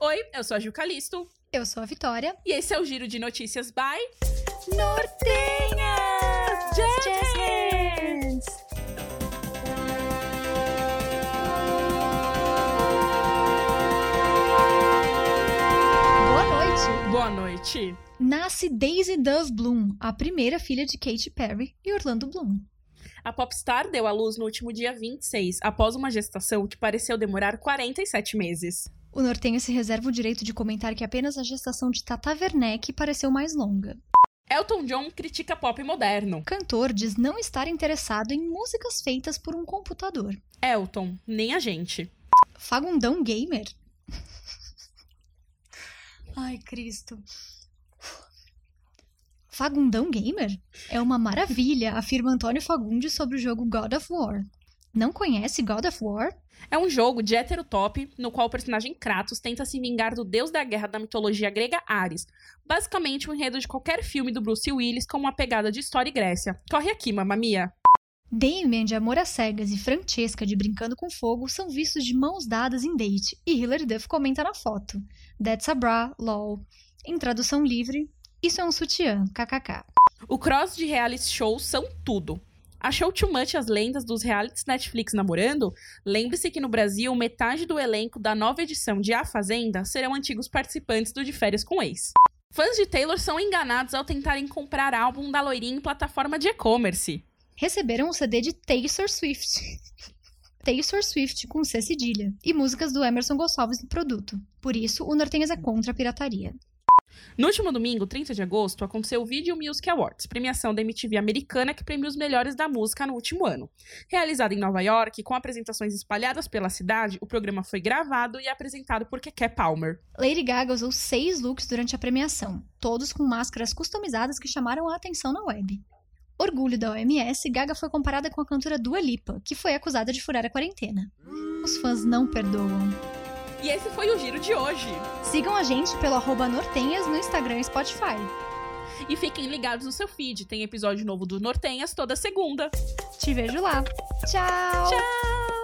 Oi, eu sou a Gil Calisto. Eu sou a Vitória. E esse é o Giro de Notícias by Nortenhas! Jazz Hands! Boa noite! Boa noite. Nasce Daisy Dove Bloom, a primeira filha de Katy Perry e Orlando Bloom. A popstar deu à luz no último dia 26, após uma gestação que pareceu demorar 47 meses. O nortenho se reserva o direito de comentar que apenas a gestação de Tata Werneck pareceu mais longa. Elton John critica pop moderno. Cantor diz não estar interessado em músicas feitas por um computador. Elton, nem a gente. Fagundão Gamer? Ai, Cristo. Fagundão Gamer? É uma maravilha, afirma Antônio Fagundes sobre o jogo God of War. Não conhece God of War? É um jogo de heterotop no qual o personagem Kratos tenta se vingar do deus da guerra da mitologia grega Ares. Basicamente, o enredo de qualquer filme do Bruce Willis com uma pegada de história e Grécia. Corre aqui, mamamia. Damien de Amor às Cegas e Francesca de Brincando com Fogo são vistos de mãos dadas em date, e Hilary Duff comenta na foto. That's a bra, lol. Em tradução livre, isso é um sutiã, kkk. O cross de reality shows são tudo. Achou too much as lendas dos realities Netflix namorando? Lembre-se que no Brasil, metade do elenco da nova edição de A Fazenda serão antigos participantes do De Férias com Ex. Fãs de Taylor são enganados ao tentarem comprar álbum da loirinha em plataforma de e-commerce. Receberam o CD de Taylor Swift. Taylor Swift com C cedilha e músicas do Emerson Gonçalves no produto. Por isso, o Nortenhas é contra a pirataria. No último domingo, 30 de agosto, aconteceu o Video Music Awards, premiação da MTV americana que premia os melhores da música no último ano. Realizado em Nova York, com apresentações espalhadas pela cidade, o programa foi gravado e apresentado por Keke Palmer. Lady Gaga usou seis looks durante a premiação, todos com máscaras customizadas que chamaram a atenção na web. Orgulho da OMS, Gaga foi comparada com a cantora Dua Lipa, que foi acusada de furar a quarentena. Os fãs não perdoam. E esse foi o giro de hoje. Sigam a gente pelo arroba Nortenhas no Instagram e Spotify. E fiquem ligados no seu feed, tem episódio novo do Nortenhas toda segunda. Te vejo lá. Tchau! Tchau!